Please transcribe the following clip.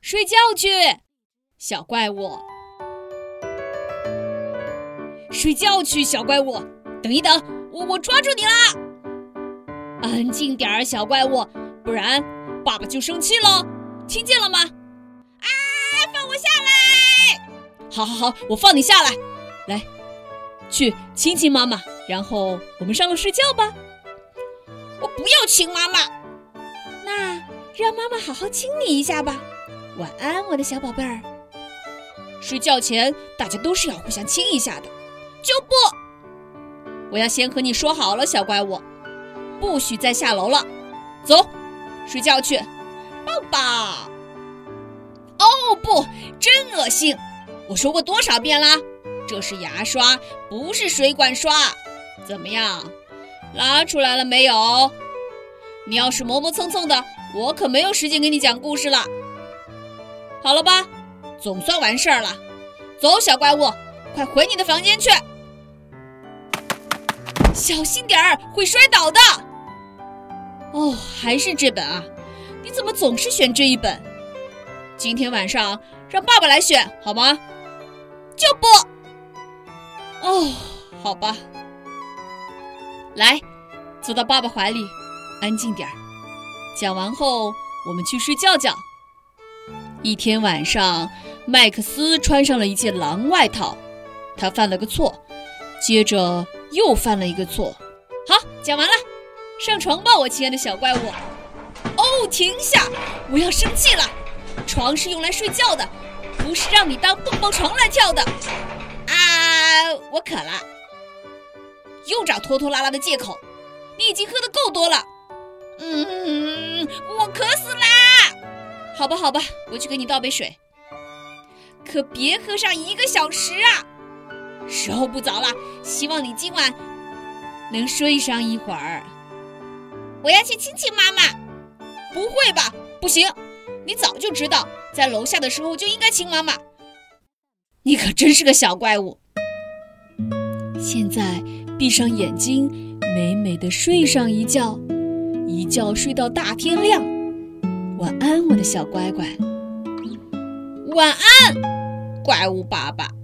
睡觉去，小怪物。睡觉去，小怪物。等一等，我我抓住你啦！安静点儿，小怪物，不然爸爸就生气了。听见了吗？啊！放我下来！好，好，好，我放你下来。来，去亲亲妈妈，然后我们上楼睡觉吧。我不要亲妈妈。那让妈妈好好亲你一下吧。晚安，我的小宝贝儿。睡觉前大家都是要互相亲一下的。就不，我要先和你说好了，小怪物，不许再下楼了。走，睡觉去。抱抱。哦不，真恶心！我说过多少遍啦，这是牙刷，不是水管刷。怎么样，拉出来了没有？你要是磨磨蹭蹭的，我可没有时间给你讲故事了。好了吧，总算完事儿了。走，小怪物，快回你的房间去。小心点儿，会摔倒的。哦，还是这本啊。你怎么总是选这一本？今天晚上让爸爸来选好吗？就不。哦，好吧。来，坐到爸爸怀里，安静点儿。讲完后，我们去睡觉觉。一天晚上，麦克斯穿上了一件狼外套，他犯了个错，接着又犯了一个错。好，讲完了，上床吧，我亲爱的小怪物。哦，停下！我要生气了。床是用来睡觉的，不是让你当蹦蹦床来跳的。啊，我渴了。又找拖拖拉拉的借口。你已经喝的够多了。嗯，我渴死了。好吧，好吧，我去给你倒杯水。可别喝上一个小时啊！时候不早了，希望你今晚能睡上一会儿。我要去亲亲妈妈。不会吧？不行！你早就知道，在楼下的时候就应该亲妈妈。你可真是个小怪物！现在闭上眼睛，美美的睡上一觉，一觉睡到大天亮。晚安，我的小乖乖。晚安，怪物爸爸。